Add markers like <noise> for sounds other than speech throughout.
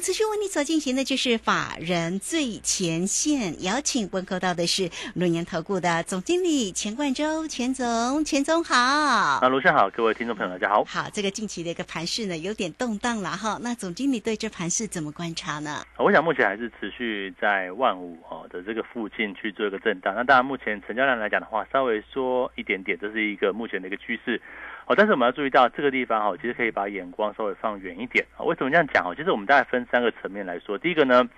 好，持续为你所进行的就是法人最前线，邀请问候到的是轮研投顾的总经理钱冠洲，钱总，钱总好。啊，卢生好，各位听众朋友大家好。好，这个近期的一个盘势呢，有点动荡了哈。那总经理对这盘势怎么观察呢？我想目前还是持续在万五哈的这个附近去做一个震荡。那当然，目前成交量来讲的话，稍微缩一点点，这是一个目前的一个趋势。哦，但是我们要注意到这个地方哈，其实可以把眼光稍微放远一点啊。为什么这样讲哦？其实我们大概分三个层面来说。第一个呢，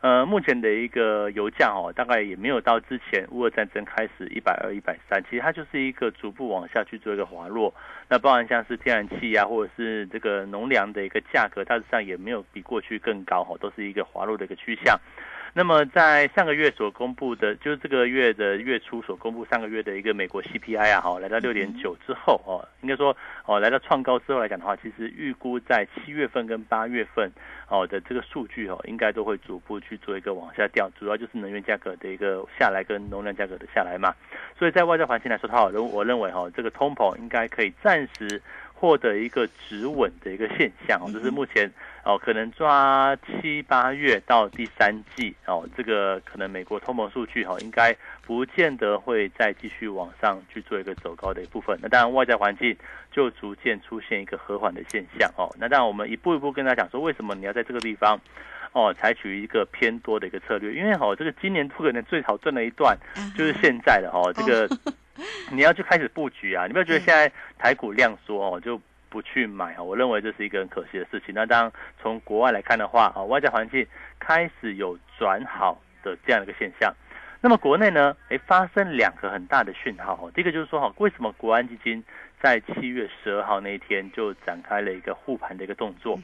呃，目前的一个油价哦，大概也没有到之前乌俄战争开始一百二、一百三，其实它就是一个逐步往下去做一个滑落。那包含像是天然气啊，或者是这个农粮的一个价格，大致上也没有比过去更高哈，都是一个滑落的一个趋向。那么在上个月所公布的，就是这个月的月初所公布上个月的一个美国 CPI 啊，哈，来到六点九之后哦，应该说哦，来到创高之后来讲的话，其实预估在七月份跟八月份哦的这个数据哦，应该都会逐步去做一个往下掉，主要就是能源价格的一个下来跟农粮价格的下来嘛，所以在外在环境来说，的话，我认为哈，这个通膨应该可以暂时。获得一个止稳的一个现象哦，这是目前哦可能抓七八月到第三季哦，这个可能美国通膨数据哈，应该不见得会再继续往上去做一个走高的一部分。那当然外在环境就逐渐出现一个和缓的现象哦。那当然我们一步一步跟他讲说，为什么你要在这个地方哦采取一个偏多的一个策略？因为哦这个今年不可能最好赚的一段就是现在的哦这个。<laughs> 你要去开始布局啊！你不要觉得现在台股量缩哦，就不去买啊！我认为这是一个很可惜的事情。那当从国外来看的话啊，外在环境开始有转好的这样的一个现象。那么国内呢，哎，发生两个很大的讯号哦。第一个就是说哈，为什么国安基金在七月十二号那一天就展开了一个护盘的一个动作？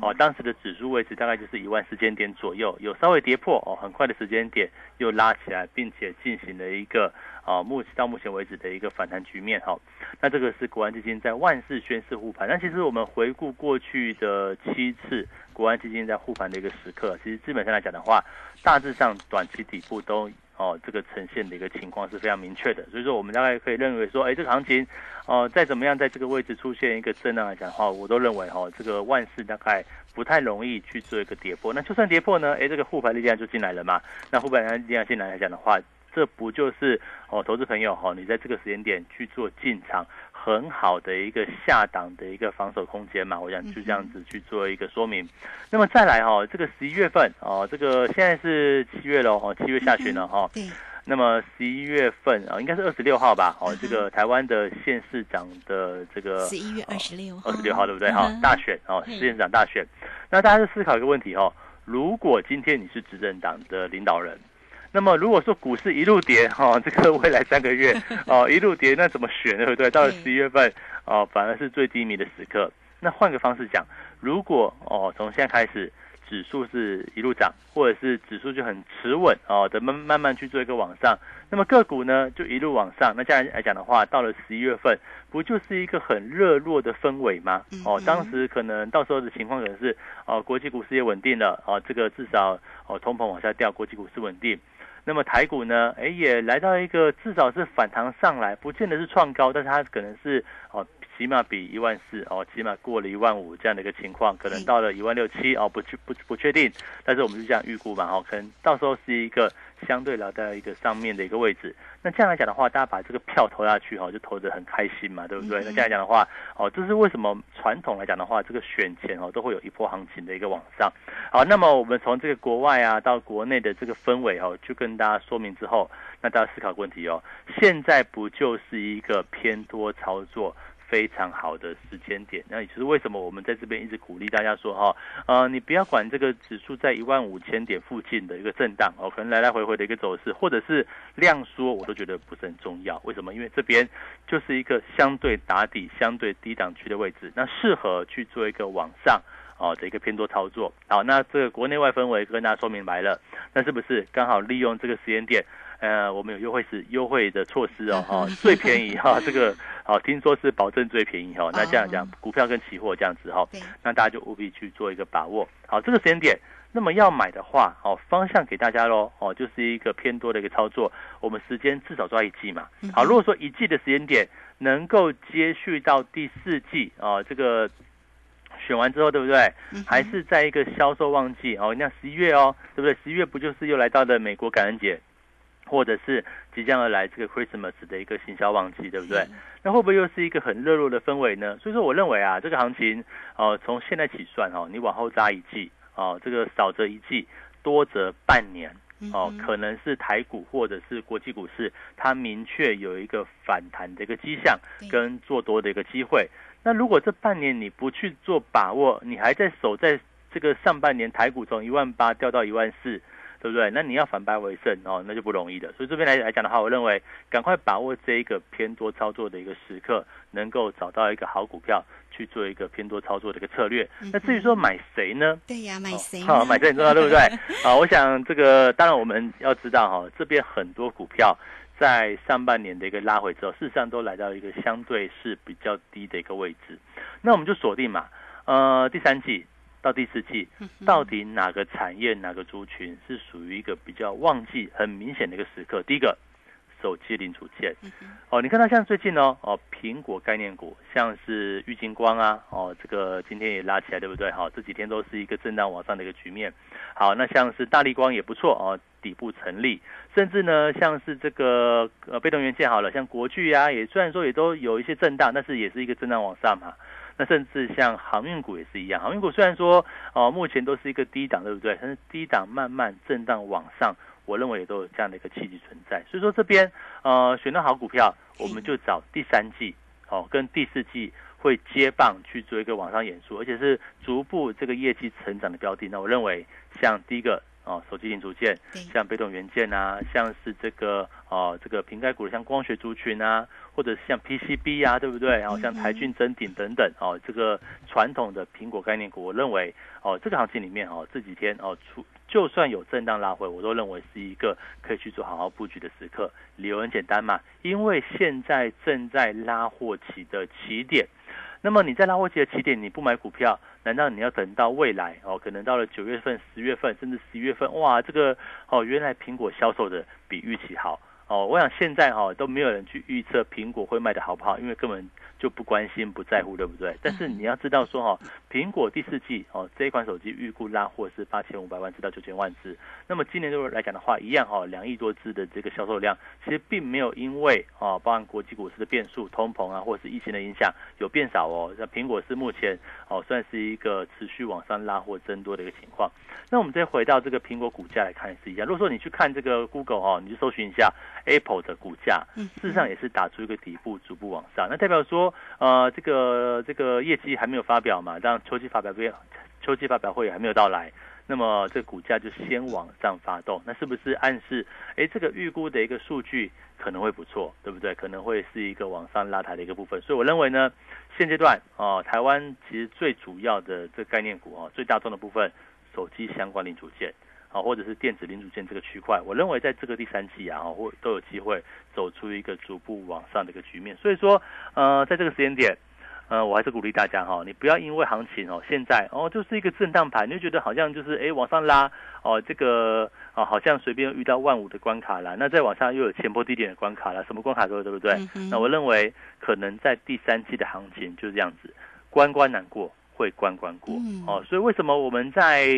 哦，当时的指数位置大概就是一万四千点左右，有稍微跌破哦，很快的时间点又拉起来，并且进行了一个。啊，目到目前为止的一个反弹局面哈，那这个是国安基金在万事宣誓护盘。那其实我们回顾过去的七次国安基金在护盘的一个时刻，其实基本上来讲的话，大致上短期底部都哦这个呈现的一个情况是非常明确的。所以说我们大概可以认为说，哎，这个行情哦再怎么样在这个位置出现一个震荡来讲的话，我都认为哈这个万事大概不太容易去做一个跌破。那就算跌破呢，哎，这个护盘力量就进来了嘛。那护盘力量进来来讲的话。这不就是哦，投资朋友哈，你在这个时间点去做进场，很好的一个下档的一个防守空间嘛？我想就这样子去做一个说明。那么再来哈，这个十一月份哦，这个现在是七月了哦，七月下旬了哈。对。那么十一月份啊，应该是二十六号吧？哦，这个台湾的县市长的这个十一月二十六，二十六号对不对？哈，大选哦，县市长大选。那大家就思考一个问题哦，如果今天你是执政党的领导人。那么如果说股市一路跌哈，这个未来三个月 <laughs> 哦一路跌，那怎么选对不对？到了十一月份哦，反而是最低迷的时刻。那换个方式讲，如果哦从现在开始指数是一路涨，或者是指数就很持稳哦，等慢慢慢去做一个往上，那么个股呢就一路往上。那这样来讲的话，到了十一月份，不就是一个很热络的氛围吗？哦，当时可能到时候的情况可能是哦，国际股市也稳定了哦，这个至少哦通膨往下掉，国际股市稳定。那么台股呢？哎，也来到一个至少是反弹上来，不见得是创高，但是它可能是哦。起码比一万四哦，起码过了一万五这样的一个情况，可能到了一万六七哦，不确不不确定，但是我们就这样预估嘛，哦，可能到时候是一个相对来到一个上面的一个位置。那这样来讲的话，大家把这个票投下去哈，就投得很开心嘛，对不对？那这样来讲的话，哦，这是为什么传统来讲的话，这个选前哦都会有一波行情的一个往上。好，那么我们从这个国外啊到国内的这个氛围哦，就跟大家说明之后，那大家思考问题哦，现在不就是一个偏多操作？非常好的时间点，那也就是为什么我们在这边一直鼓励大家说哈，呃，你不要管这个指数在一万五千点附近的一个震荡哦，可能来来回回的一个走势，或者是量缩，我都觉得不是很重要。为什么？因为这边就是一个相对打底、相对低档区的位置，那适合去做一个往上哦的一个偏多操作。好，那这个国内外氛围跟大家说明白了，那是不是刚好利用这个时间点？呃，我们有优惠是优惠的措施哦，哈，最便宜哈，这个好，听说是保证最便宜哈。那这样讲，股票跟期货这样子哈，那大家就务必去做一个把握。好，这个时间点，那么要买的话，哦，方向给大家喽，哦，就是一个偏多的一个操作。我们时间至少抓一季嘛。好，如果说一季的时间点能够接续到第四季啊，这个选完之后，对不对？还是在一个销售旺季哦，那十一月哦，对不对？十一月不就是又来到了美国感恩节？或者是即将而来这个 Christmas 的一个行销旺季，对不对？那会不会又是一个很热络的氛围呢？所以说，我认为啊，这个行情哦，从现在起算哦，你往后扎一季哦，这个少则一季，多则半年哦，可能是台股或者是国际股市，它明确有一个反弹的一个迹象跟做多的一个机会。那如果这半年你不去做把握，你还在守在这个上半年台股从一万八掉到一万四。对不对？那你要反败为胜哦，那就不容易的。所以这边来来讲的话，我认为赶快把握这一个偏多操作的一个时刻，能够找到一个好股票去做一个偏多操作的一个策略。那至于说买谁呢？对呀，买谁？好，买谁很重要，对不对？<laughs> 啊，我想这个当然我们要知道哈，这边很多股票在上半年的一个拉回之后，事实上都来到一个相对是比较低的一个位置。那我们就锁定嘛，呃，第三季。到第四季，到底哪个产业、哪个族群是属于一个比较旺季、很明显的一个时刻？第一个，手机零组件。哦，你看到像最近哦，哦，苹果概念股，像是玉金光啊，哦，这个今天也拉起来，对不对？好，这几天都是一个震荡往上的一个局面。好，那像是大力光也不错哦，底部成立，甚至呢，像是这个呃被动元件好了，像国巨啊，也虽然说也都有一些震荡，但是也是一个震荡往上嘛。那甚至像航运股也是一样，航运股虽然说哦目前都是一个低档，对不对？但是低档慢慢震荡往上，我认为也都有这样的一个契机存在。所以说这边呃选到好股票，我们就找第三季哦跟第四季会接棒去做一个往上演出，而且是逐步这个业绩成长的标的。那我认为像第一个。哦，手机零组件，像被动元件啊，像是这个哦，这个瓶盖股的像光学族群啊，或者是像 PCB 啊，对不对？然后像台骏、臻鼎等等哦，这个传统的苹果概念股，我认为哦，这个行情里面哦，这几天哦出就算有震荡拉回，我都认为是一个可以去做好好布局的时刻。理由很简单嘛，因为现在正在拉货期的起点。那么你在拉货期的起点，你不买股票，难道你要等到未来哦？可能到了九月份、十月份，甚至十一月份，哇，这个哦，原来苹果销售的比预期好哦。我想现在哈都没有人去预测苹果会卖的好不好，因为根本。就不关心不在乎，对不对？但是你要知道说哈，苹果第四季哦这一款手机预估拉货是八千五百万至到九千万只。那么今年度来讲的话，一样哈，两亿多只的这个销售量，其实并没有因为哦，包含国际股市的变数、通膨啊，或者是疫情的影响有变少哦。那苹果是目前哦算是一个持续往上拉货增多的一个情况。那我们再回到这个苹果股价来看也是一样。如果说你去看这个 Google 哦，你就搜寻一下 Apple 的股价，事实上也是打出一个底部，逐步往上。那代表说。呃，这个这个业绩还没有发表嘛？当秋季发表会，秋季发表会还没有到来，那么这股价就先往上发动，那是不是暗示，哎，这个预估的一个数据可能会不错，对不对？可能会是一个往上拉抬的一个部分。所以我认为呢，现阶段哦，台湾其实最主要的这概念股哦，最大众的部分，手机相关零组件。啊，或者是电子零组件这个区块，我认为在这个第三季啊，或都有机会走出一个逐步往上的一个局面。所以说，呃，在这个时间点，呃，我还是鼓励大家哈，你不要因为行情哦，现在哦就是一个震荡盘，你就觉得好像就是哎往上拉哦，这个哦好像随便遇到万五的关卡啦，那再往上又有前波低点的关卡啦，什么关卡都有，对不对？那我认为可能在第三季的行情就是这样子，关关难过。会关关过哦，所以为什么我们在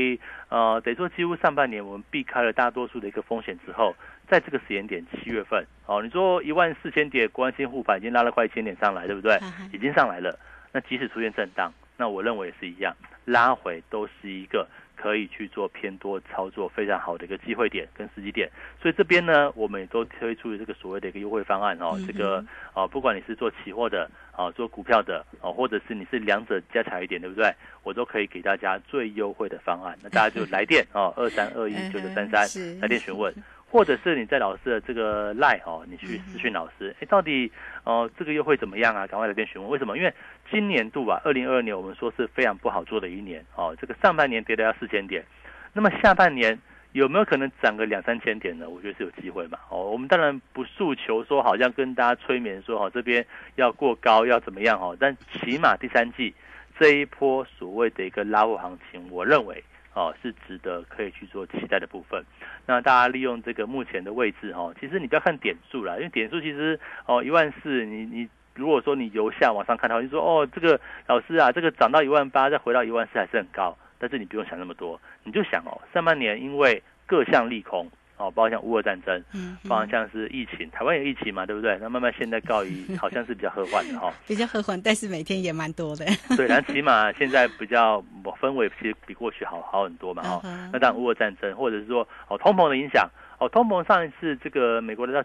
呃，得说几乎上半年我们避开了大多数的一个风险之后，在这个时间点七月份哦，你说一万四千点关心护盘已经拉了快一千点上来，对不对？已经上来了。那即使出现震荡，那我认为也是一样，拉回都是一个。可以去做偏多操作，非常好的一个机会点跟时机点，所以这边呢，我们也都推出这个所谓的一个优惠方案哦。这个啊，不管你是做期货的啊，做股票的啊，或者是你是两者加起来一点，对不对？我都可以给大家最优惠的方案。那大家就来电 <laughs> 哦，二三二一九九三三来电询问。<laughs> 或者是你在老师的这个赖哦，你去咨询老师，哎，到底哦这个又会怎么样啊？赶快来电询问，为什么？因为今年度啊，二零二二年我们说是非常不好做的一年哦，这个上半年跌了要四千点，那么下半年。有没有可能涨个两三千点呢？我觉得是有机会嘛。哦，我们当然不诉求说好像跟大家催眠说哦这边要过高要怎么样哦，但起码第三季这一波所谓的一个拉货行情，我认为哦是值得可以去做期待的部分。那大家利用这个目前的位置哦，其实你不要看点数啦，因为点数其实哦一万四，你你如果说你由下往上看的话，你说哦这个老师啊，这个涨到一万八再回到一万四还是很高。但是你不用想那么多，你就想哦，上半年因为各项利空哦，包括像乌俄战争，嗯，包括像是疫情，台湾有疫情嘛，对不对？那慢慢现在告一，<laughs> 好像是比较和缓的哈，比较和缓，但是每天也蛮多的。对，但 <laughs> 起码现在比较氛围其实比过去好好很多嘛哈。那当然乌俄战争，或者是说哦通膨的影响哦，通膨上一次这个美国的。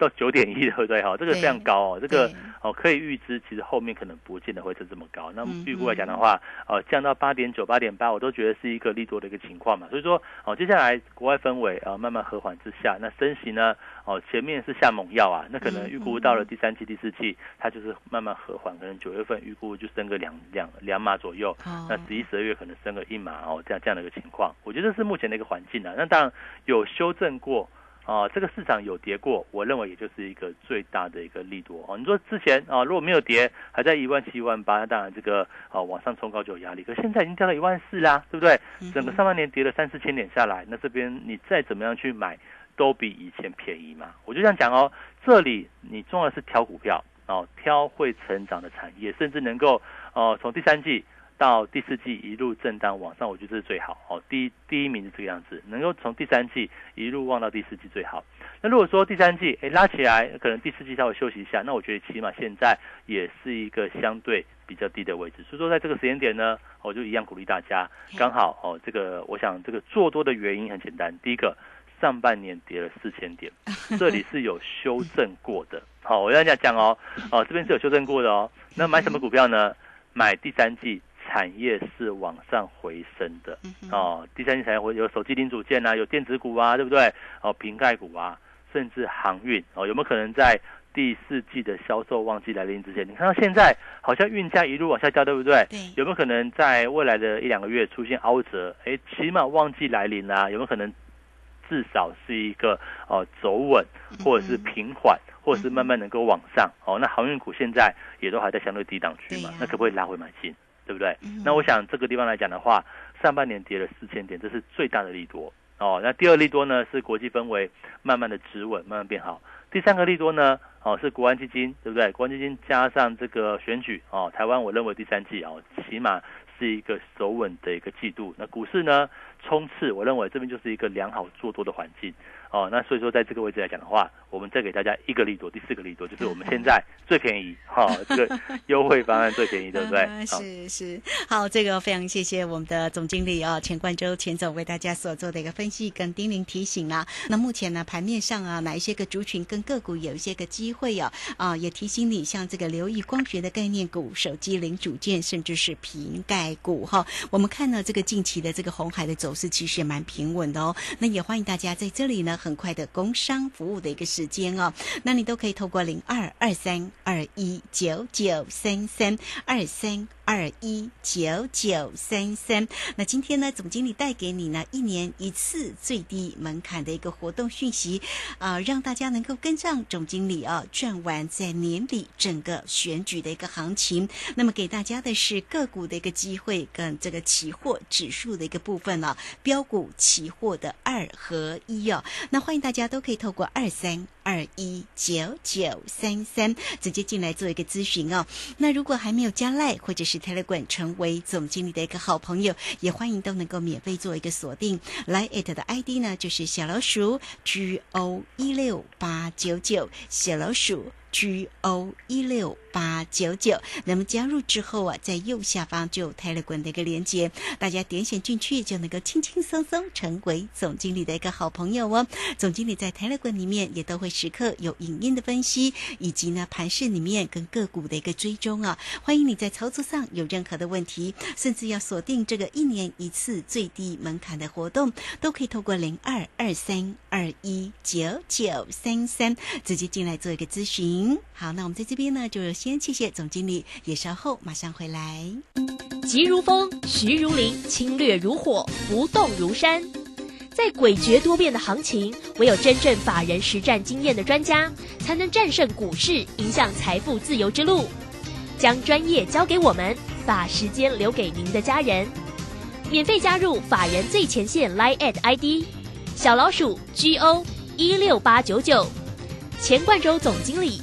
到九点一，对不对？哈，这个非常高哦。这个哦，可以预知，其实后面可能不见得会是这么高。那预估来讲的话，哦，降到八点九、八点八，我都觉得是一个利多的一个情况嘛。所以说，哦，接下来国外氛围啊慢慢和缓之下，那升息呢，哦，前面是下猛药啊，那可能预估到了第三季、第四季，它就是慢慢和缓，可能九月份预估就升个两两两码左右。那十一、十二月可能升个一码哦，这样这样的一个情况，我觉得是目前的一个环境啊。那当然有修正过。啊，这个市场有跌过，我认为也就是一个最大的一个利多哦。你说之前啊，如果没有跌，还在一万七、一万八，当然这个啊往上冲高就有压力。可现在已经掉到一万四啦，对不对？整个上半年跌了三四千点下来，那这边你再怎么样去买，都比以前便宜嘛。我就这样讲哦，这里你重要是挑股票哦，挑会成长的产业，甚至能够哦从第三季。到第四季一路震荡往上，我觉得是最好哦。第一第一名是这个样子，能够从第三季一路望到第四季最好。那如果说第三季哎拉起来，可能第四季稍微休息一下，那我觉得起码现在也是一个相对比较低的位置。所以说在这个时间点呢，我就一样鼓励大家，刚好哦这个我想这个做多的原因很简单，第一个上半年跌了四千点，<laughs> 这里是有修正过的。好，我要讲讲哦哦这边是有修正过的哦。那买什么股票呢？买第三季。产业是往上回升的哦，第三季产业会有手机零组件啊，有电子股啊，对不对？哦，瓶盖股啊，甚至航运哦，有没有可能在第四季的销售旺季来临之前？你看到现在好像运价一路往下掉，对不对？对。有没有可能在未来的一两个月出现凹折？哎，起码旺季来临啦，有没有可能至少是一个哦走稳，或者是平缓，或者是慢慢能够往上？哦，那航运股现在也都还在相对低档区嘛，那可不可以拉回买进？对不对？那我想这个地方来讲的话，上半年跌了四千点，这是最大的利多哦。那第二利多呢是国际氛围慢慢的止稳，慢慢变好。第三个利多呢，哦是国安基金，对不对？国安基金加上这个选举哦，台湾我认为第三季哦，起码是一个守稳的一个季度。那股市呢冲刺，我认为这边就是一个良好做多的环境。哦，那所以说在这个位置来讲的话，我们再给大家一个利多，第四个利多就是我们现在最便宜哈，<laughs> 这个优惠方案最便宜，对不对？是是，好，这个非常谢谢我们的总经理啊，钱冠洲钱总为大家所做的一个分析跟叮咛提醒啊。那目前呢，盘面上啊，哪一些个族群跟个股有一些个机会啊？啊，也提醒你，像这个留意光学的概念股、手机零组件，甚至是瓶盖股哈。我们看到，这个近期的这个红海的走势其实也蛮平稳的哦。那也欢迎大家在这里呢。很快的工商服务的一个时间哦，那你都可以透过零二二三二一九九三三二三。二一九九三三，那今天呢，总经理带给你呢一年一次最低门槛的一个活动讯息，啊，让大家能够跟上总经理啊赚完在年底整个选举的一个行情。那么给大家的是个股的一个机会，跟这个期货指数的一个部分呢，标股期货的二合一哦。那欢迎大家都可以透过二三。二一九九三三，直接进来做一个咨询哦。那如果还没有加赖或者是 Telegram 成为总经理的一个好朋友，也欢迎都能够免费做一个锁定。来 it 的 ID 呢，就是小老鼠 G O 一六八九九，小老鼠。G O 一六八九九。那么加入之后啊，在右下方就有 Telegram 的一个连接，大家点选进去就能够轻轻松松成为总经理的一个好朋友哦。总经理在 Telegram 里面也都会时刻有影音的分析，以及呢盘市里面跟个股的一个追踪啊。欢迎你在操作上有任何的问题，甚至要锁定这个一年一次最低门槛的活动，都可以透过零二二三二一九九三三直接进来做一个咨询。好，那我们在这边呢，就先谢谢总经理，也稍后马上回来。急如风，徐如林，侵略如火，不动如山。在诡谲多变的行情，唯有真正法人实战经验的专家，才能战胜股市，迎向财富自由之路。将专业交给我们，把时间留给您的家人。免费加入法人最前线 Line at ID 小老鼠 G O 一六八九九，钱冠洲总经理，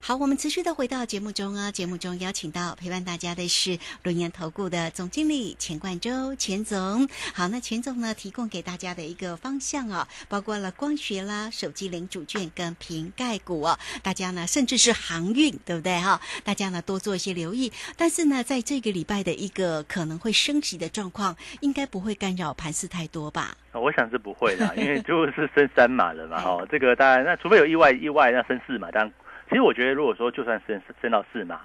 好，我们持续的回到节目中啊，节目中邀请到陪伴大家的是轮研投顾的总经理钱冠洲钱总。好，那钱总呢提供给大家的一个方向啊，包括了光学啦、手机零组件跟瓶盖股哦，大家呢甚至是航运，对不对哈？大家呢多做一些留意。但是呢，在这个礼拜的一个可能会升级的状况，应该不会干扰盘势太多吧？我想是不会的，因为 <laughs> 就是升三码了嘛，哦，这个当然，那除非有意外，意外那升四码，当然。其实我觉得，如果说就算升升到四码，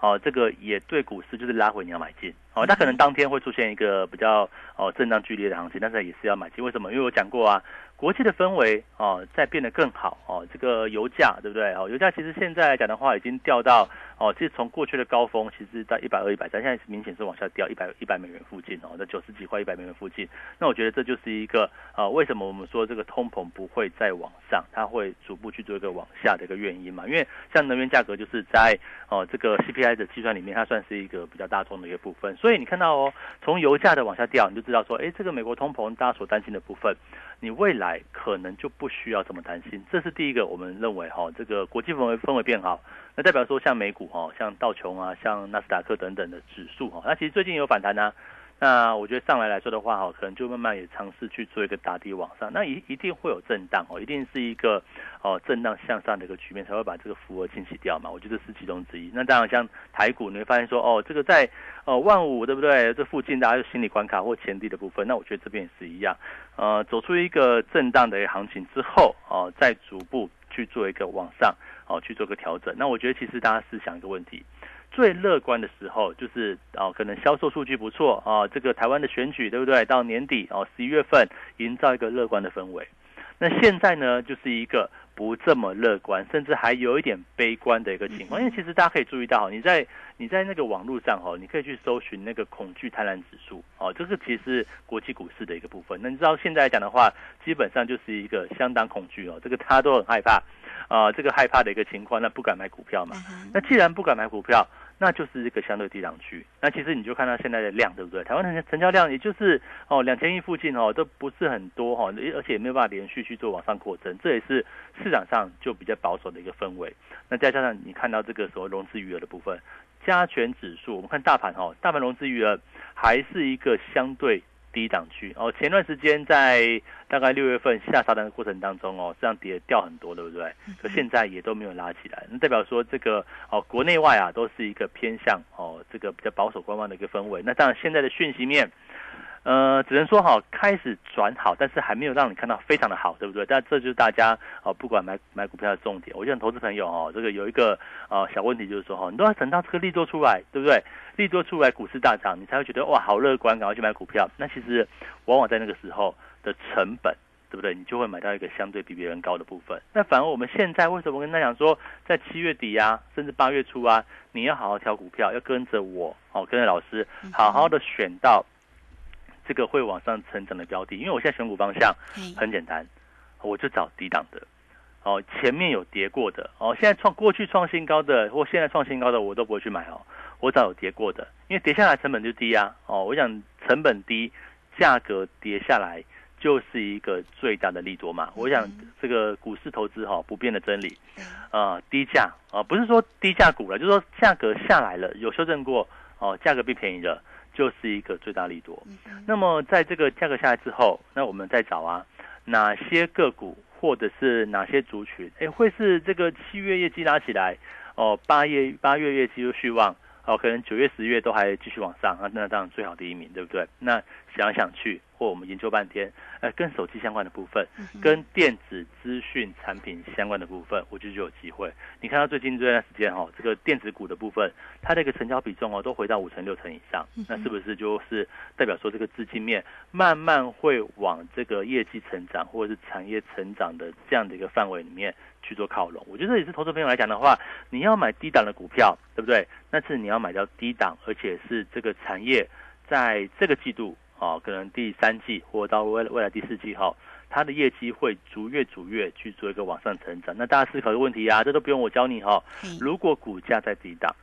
哦，这个也对股市就是拉回你要买进，哦，那可能当天会出现一个比较哦震荡剧烈的行情，但是也是要买进。为什么？因为我讲过啊，国际的氛围哦在变得更好哦，这个油价对不对？哦，油价其实现在来讲的话，已经掉到。哦，其实从过去的高峰，其实在一百二、一百三，现在明显是往下掉，一百一百美元附近哦，在九十几块、一百美元附近。那我觉得这就是一个呃，为什么我们说这个通膨不会再往上，它会逐步去做一个往下的一个原因嘛？因为像能源价格就是在哦这个 CPI 的计算里面，它算是一个比较大众的一个部分。所以你看到哦，从油价的往下掉，你就知道说，哎，这个美国通膨大家所担心的部分，你未来可能就不需要这么担心。这是第一个，我们认为哈，这个国际氛围氛围变好。那代表说，像美股哈，像道琼啊，像纳斯达克等等的指数哈，那其实最近有反弹呢。那我觉得上来来说的话哈，可能就慢慢也尝试去做一个打底往上。那一一定会有震荡哦，一定是一个哦震荡向上的一个局面，才会把这个浮额清洗掉嘛。我觉得是其中之一。那当然像台股，你会发现说哦，这个在哦万五对不对？这附近大家有心理关卡或前低的部分，那我觉得这边也是一样。呃，走出一个震荡的一个行情之后哦，再逐步去做一个往上。哦，去做个调整。那我觉得其实大家是想一个问题，最乐观的时候就是哦，可能销售数据不错啊，这个台湾的选举对不对？到年底哦，十一月份营造一个乐观的氛围。那现在呢，就是一个不这么乐观，甚至还有一点悲观的一个情况。因为其实大家可以注意到，你在你在那个网络上哦，你可以去搜寻那个恐惧贪婪指数哦，这个其实国际股市的一个部分。那你知道现在来讲的话，基本上就是一个相当恐惧哦，这个大家都很害怕。啊，这个害怕的一个情况，那不敢买股票嘛？那既然不敢买股票，那就是一个相对低档区。那其实你就看到现在的量，对不对？台湾的成交量也就是哦两千亿附近哦，都不是很多哈，而且也没有办法连续去做往上扩增，这也是市场上就比较保守的一个氛围。那再加上你看到这个所谓融资余额的部分，加权指数，我们看大盘哈，大盘融资余额还是一个相对。低档区哦，前段时间在大概六月份下杀的过程当中哦，这样跌掉很多，对不对？可现在也都没有拉起来，那代表说这个哦，国内外啊都是一个偏向哦，这个比较保守观望的一个氛围。那当然现在的讯息面。呃，只能说哈，开始转好，但是还没有让你看到非常的好，对不对？但这就是大家哦，不管买买股票的重点。我想投资朋友哦，这个有一个呃小问题，就是说哈，你都要等到这个利多出来，对不对？利多出来，股市大涨，你才会觉得哇，好乐观，赶快去买股票。那其实往往在那个时候的成本对不对？你就会买到一个相对比别人高的部分。那反而我们现在为什么跟他讲说，在七月底啊，甚至八月初啊，你要好好挑股票，要跟着我哦，跟着老师，好好的选到这个会往上成长的标的。因为我现在选股方向很简单，我就找低档的。哦，前面有跌过的哦，现在创过去创新高的或现在创新高的我都不会去买哦，我找有跌过的，因为跌下来成本就低啊。哦，我想成本低，价格跌下来就是一个最大的利多嘛。我想这个股市投资哈不变的真理，啊，低价啊不是说低价股了，就是说价格下来了有修正过哦，价格变便宜了就是一个最大利多。那么在这个价格下来之后，那我们再找啊哪些个股。或者是哪些族群？哎，会是这个七月业绩拉起来，哦，八月八月业绩又续旺，哦，可能九月十月都还继续往上啊，那当然最好第一名，对不对？那想想去。或我们研究半天，呃，跟手机相关的部分，跟电子资讯产品相关的部分，我觉得就有机会。你看到最近这段时间哈，这个电子股的部分，它的一个成交比重哦，都回到五成六成以上，那是不是就是代表说这个资金面慢慢会往这个业绩成长或者是产业成长的这样的一个范围里面去做靠拢？我觉得也是投资朋友来讲的话，你要买低档的股票，对不对？那是你要买到低档，而且是这个产业在这个季度。哦，可能第三季或到未未来第四季哈，它的业绩会逐月逐月去做一个往上成长。那大家思考的问题啊，这都不用我教你哈。如果股价在低档，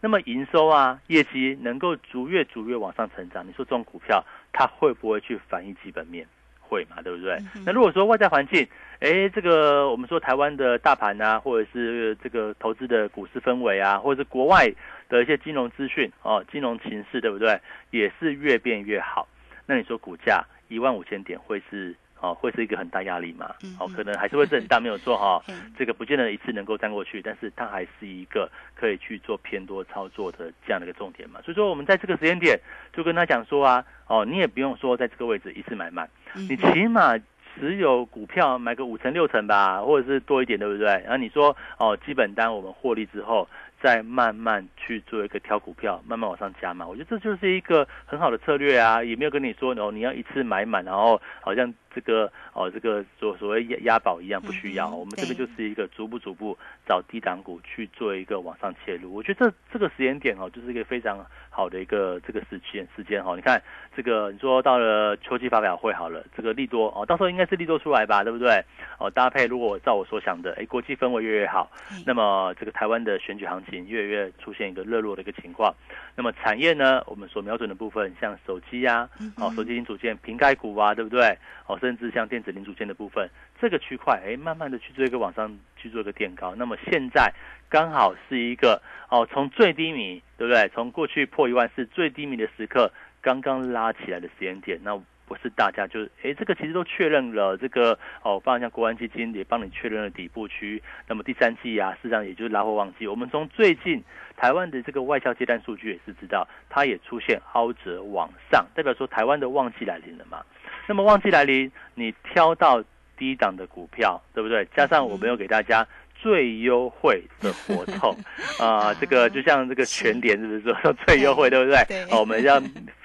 那么营收啊、业绩能够逐月逐月往上成长，你说这种股票它会不会去反映基本面？会嘛，对不对？那如果说外在环境，哎，这个我们说台湾的大盘啊，或者是这个投资的股市氛围啊，或者是国外的一些金融资讯哦，金融情势，对不对？也是越变越好。那你说股价一万五千点会是哦，会是一个很大压力嘛？哦，可能还是会是很大，没有错哈。<laughs> 这个不见得一次能够站过去，但是它还是一个可以去做偏多操作的这样的一个重点嘛。所以说，我们在这个时间点就跟他讲说啊，哦，你也不用说在这个位置一次买满，你起码持有股票买个五成六成吧，或者是多一点，对不对？然后你说哦，基本单我们获利之后。再慢慢去做一个挑股票，慢慢往上加嘛，我觉得这就是一个很好的策略啊，也没有跟你说哦，你要一次买满，然后好像这个哦，这个所所谓押押宝一样，不需要。我们这边就是一个逐步逐步找低档股去做一个往上切入，我觉得这这个时间点哦，就是一个非常好的一个这个时间时间哈。你看这个，你说到了秋季发表会好了，这个利多哦，到时候应该是利多出来吧，对不对？哦，搭配如果照我所想的，哎，国际氛围越越好，那么这个台湾的选举行情。越来越出现一个热络的一个情况，那么产业呢？我们所瞄准的部分，像手机呀，哦，手机零组件、瓶盖股啊，对不对？哦，甚甚至像电子零组件的部分，这个区块，哎，慢慢的去做一个往上去做一个垫高。那么现在刚好是一个哦，从最低迷，对不对？从过去破一万四最低迷的时刻，刚刚拉起来的时间点，那。不是大家就哎，这个其实都确认了，这个哦，包括像国安基金也帮你确认了底部区。那么第三季啊，事实上也就是拉货旺季。我们从最近台湾的这个外销接单数据也是知道，它也出现凹折往上，代表说台湾的旺季来临了嘛。那么旺季来临，你挑到低档的股票，对不对？加上我没有给大家最优惠的活动 <laughs> 啊，这个就像这个全点，是不是说 <laughs> 最优惠，对不对？我们要。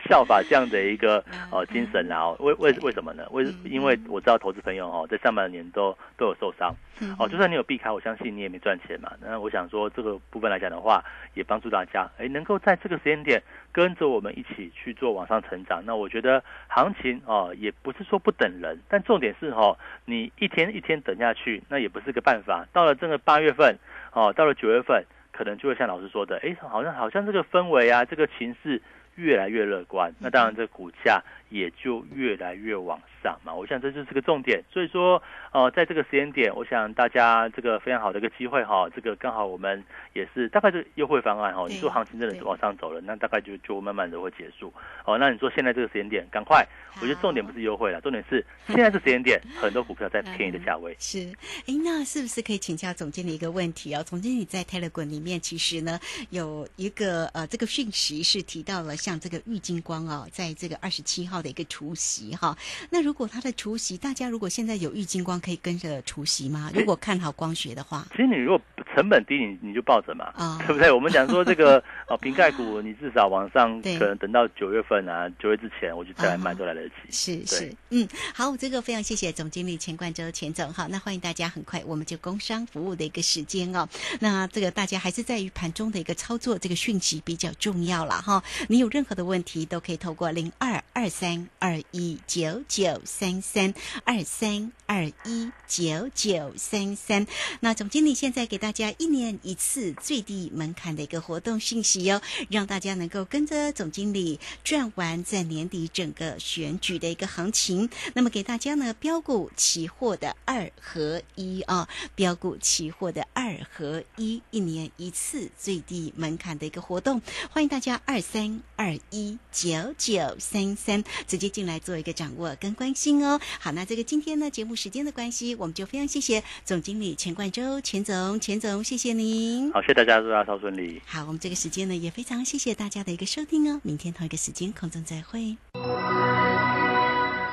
效法这样的一个呃精神，然后为为为什么呢？为因为我知道投资朋友哦，在上半年都都有受伤，哦，就算你有避开，我相信你也没赚钱嘛。那我想说这个部分来讲的话，也帮助大家，哎，能够在这个时间点跟着我们一起去做往上成长。那我觉得行情哦，也不是说不等人，但重点是哈，你一天一天等下去，那也不是个办法。到了这个八月份哦，到了九月份，可能就会像老师说的，哎，好像好像这个氛围啊，这个情势。越来越乐观，那当然这股价也就越来越往上嘛。我想这就是个重点，所以说，呃，在这个时间点，我想大家这个非常好的一个机会哈，这个刚好我们也是大概是优惠方案哈。你说行情真的是往上走了，那大概就就慢慢的会结束。哦，那你说现在这个时间点，赶快，我觉得重点不是优惠了，重点是现在这时间点，很多股票在便宜的价位。<laughs> 是，哎，那是不是可以请教总经理一个问题啊？总经理在泰勒滚里面其实呢有一个呃这个讯息是提到了。像这个郁金光哦，在这个二十七号的一个除夕哈。那如果它的除夕，大家如果现在有郁金光，可以跟着除夕吗？如果看好光学的话，其实你如果成本低，你你就抱着嘛，啊对不对？我们讲说这个 <laughs> 哦，瓶盖股你至少往上对可能等到九月份啊，九月之前我就再来卖啊都来得及。对是是，嗯，好，这个非常谢谢总经理钱冠洲钱总哈。那欢迎大家，很快我们就工商服务的一个时间哦。那这个大家还是在于盘中的一个操作，这个讯息比较重要了哈。你有任何的问题，都可以透过零二二三二一九九三三二三二一九九三三。那总经理现在给大家一年一次最低门槛的一个活动信息哦，让大家能够跟着总经理赚完在年底整个选举的一个行情。那么给大家呢标股期货的二合一啊，标股期货的二合一，一年一次最低门槛的一个活动，欢迎大家二三二一九九三三直接进来做一个掌握跟关心哦。好，那这个今天呢节目时间的关系，我们就非常谢谢总经理钱冠洲钱总，钱总谢谢您。好，谢谢大家，祝大家超顺利。好，我们这个时间呢也非常谢谢大家的一个收听哦，明天同一个时间空中再会。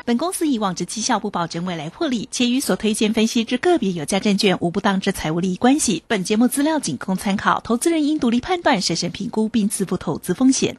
本公司以往之绩效不保证未来获利，且与所推荐分析之个别有价证券无不当之财务利益关系。本节目资料仅供参考，投资人应独立判断、审慎评估并自负投资风险。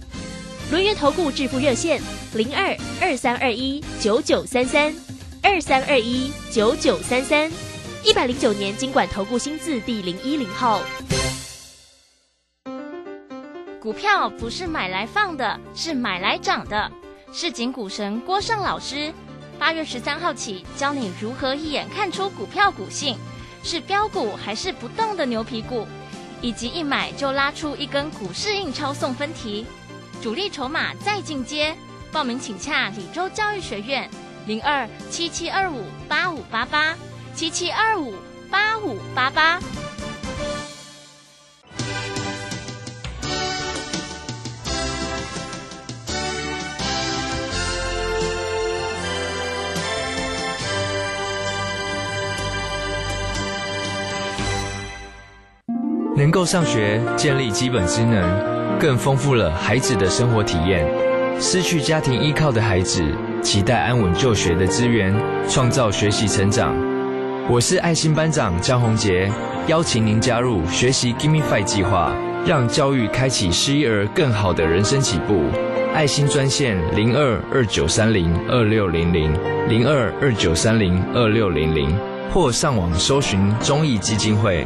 轮源投顾致富热线零二二三二一九九三三二三二一九九三三，一百零九年经管投顾新字第零一零号。股票不是买来放的，是买来涨的。市井股神郭胜老师，八月十三号起教你如何一眼看出股票股性，是标股还是不动的牛皮股，以及一买就拉出一根股市印钞送分题，主力筹码再进阶。报名请洽李州教育学院零二七七二五八五八八七七二五八五八八。能够上学，建立基本职能，更丰富了孩子的生活体验。失去家庭依靠的孩子，期待安稳就学的资源，创造学习成长。我是爱心班长江宏杰，邀请您加入学习 Gimme Five 计划，让教育开启失一儿更好的人生起步。爱心专线零二二九三零二六零零零二二九三零二六零零，或上网搜寻中义基金会。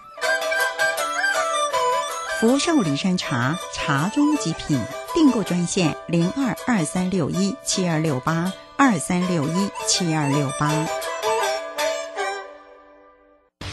福寿礼山茶，茶中极品，订购专线零二二三六一七二六八二三六一七二六八。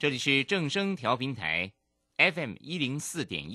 这里是正声调平台，FM 一零四点一。